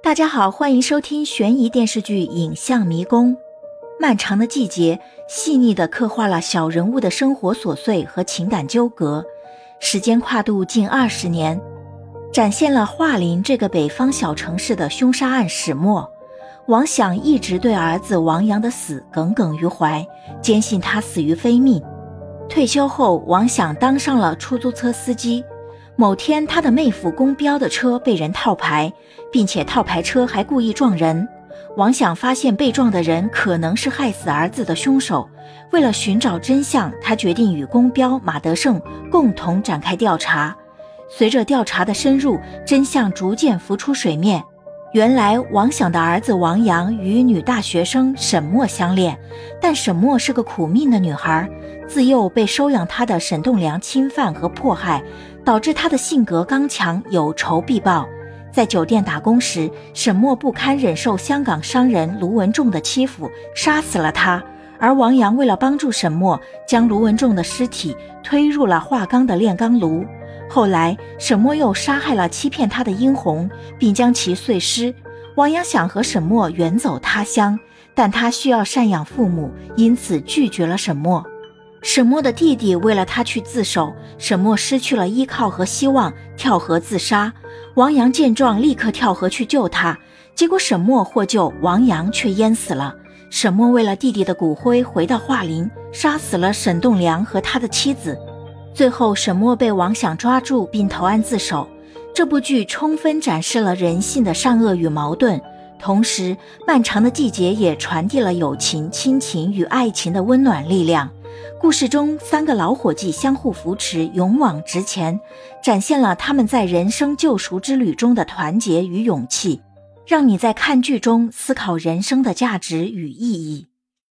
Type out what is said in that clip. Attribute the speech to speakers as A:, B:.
A: 大家好，欢迎收听悬疑电视剧《影像迷宫》。漫长的季节，细腻地刻画了小人物的生活琐碎和情感纠葛，时间跨度近二十年，展现了桦林这个北方小城市的凶杀案始末。王想一直对儿子王阳的死耿耿于怀，坚信他死于非命。退休后，王想当上了出租车司机。某天，他的妹夫公标的车被人套牌，并且套牌车还故意撞人。王想发现被撞的人可能是害死儿子的凶手。为了寻找真相，他决定与公标马德胜共同展开调查。随着调查的深入，真相逐渐浮出水面。原来，王想的儿子王阳与女大学生沈墨相恋，但沈墨是个苦命的女孩，自幼被收养她的沈栋梁侵犯和迫害。导致他的性格刚强，有仇必报。在酒店打工时，沈墨不堪忍受香港商人卢文仲的欺负，杀死了他。而王阳为了帮助沈墨，将卢文仲的尸体推入了化钢的炼钢炉。后来，沈墨又杀害了欺骗他的殷红，并将其碎尸。王阳想和沈墨远走他乡，但他需要赡养父母，因此拒绝了沈墨。沈墨的弟弟为了他去自首，沈墨失去了依靠和希望，跳河自杀。王阳见状，立刻跳河去救他，结果沈墨获救，王阳却淹死了。沈墨为了弟弟的骨灰，回到桦林，杀死了沈栋梁和他的妻子。最后，沈墨被王想抓住并投案自首。这部剧充分展示了人性的善恶与矛盾，同时，漫长的季节也传递了友情、亲情与爱情的温暖力量。故事中，三个老伙计相互扶持，勇往直前，展现了他们在人生救赎之旅中的团结与勇气，让你在看剧中思考人生的价值与意义。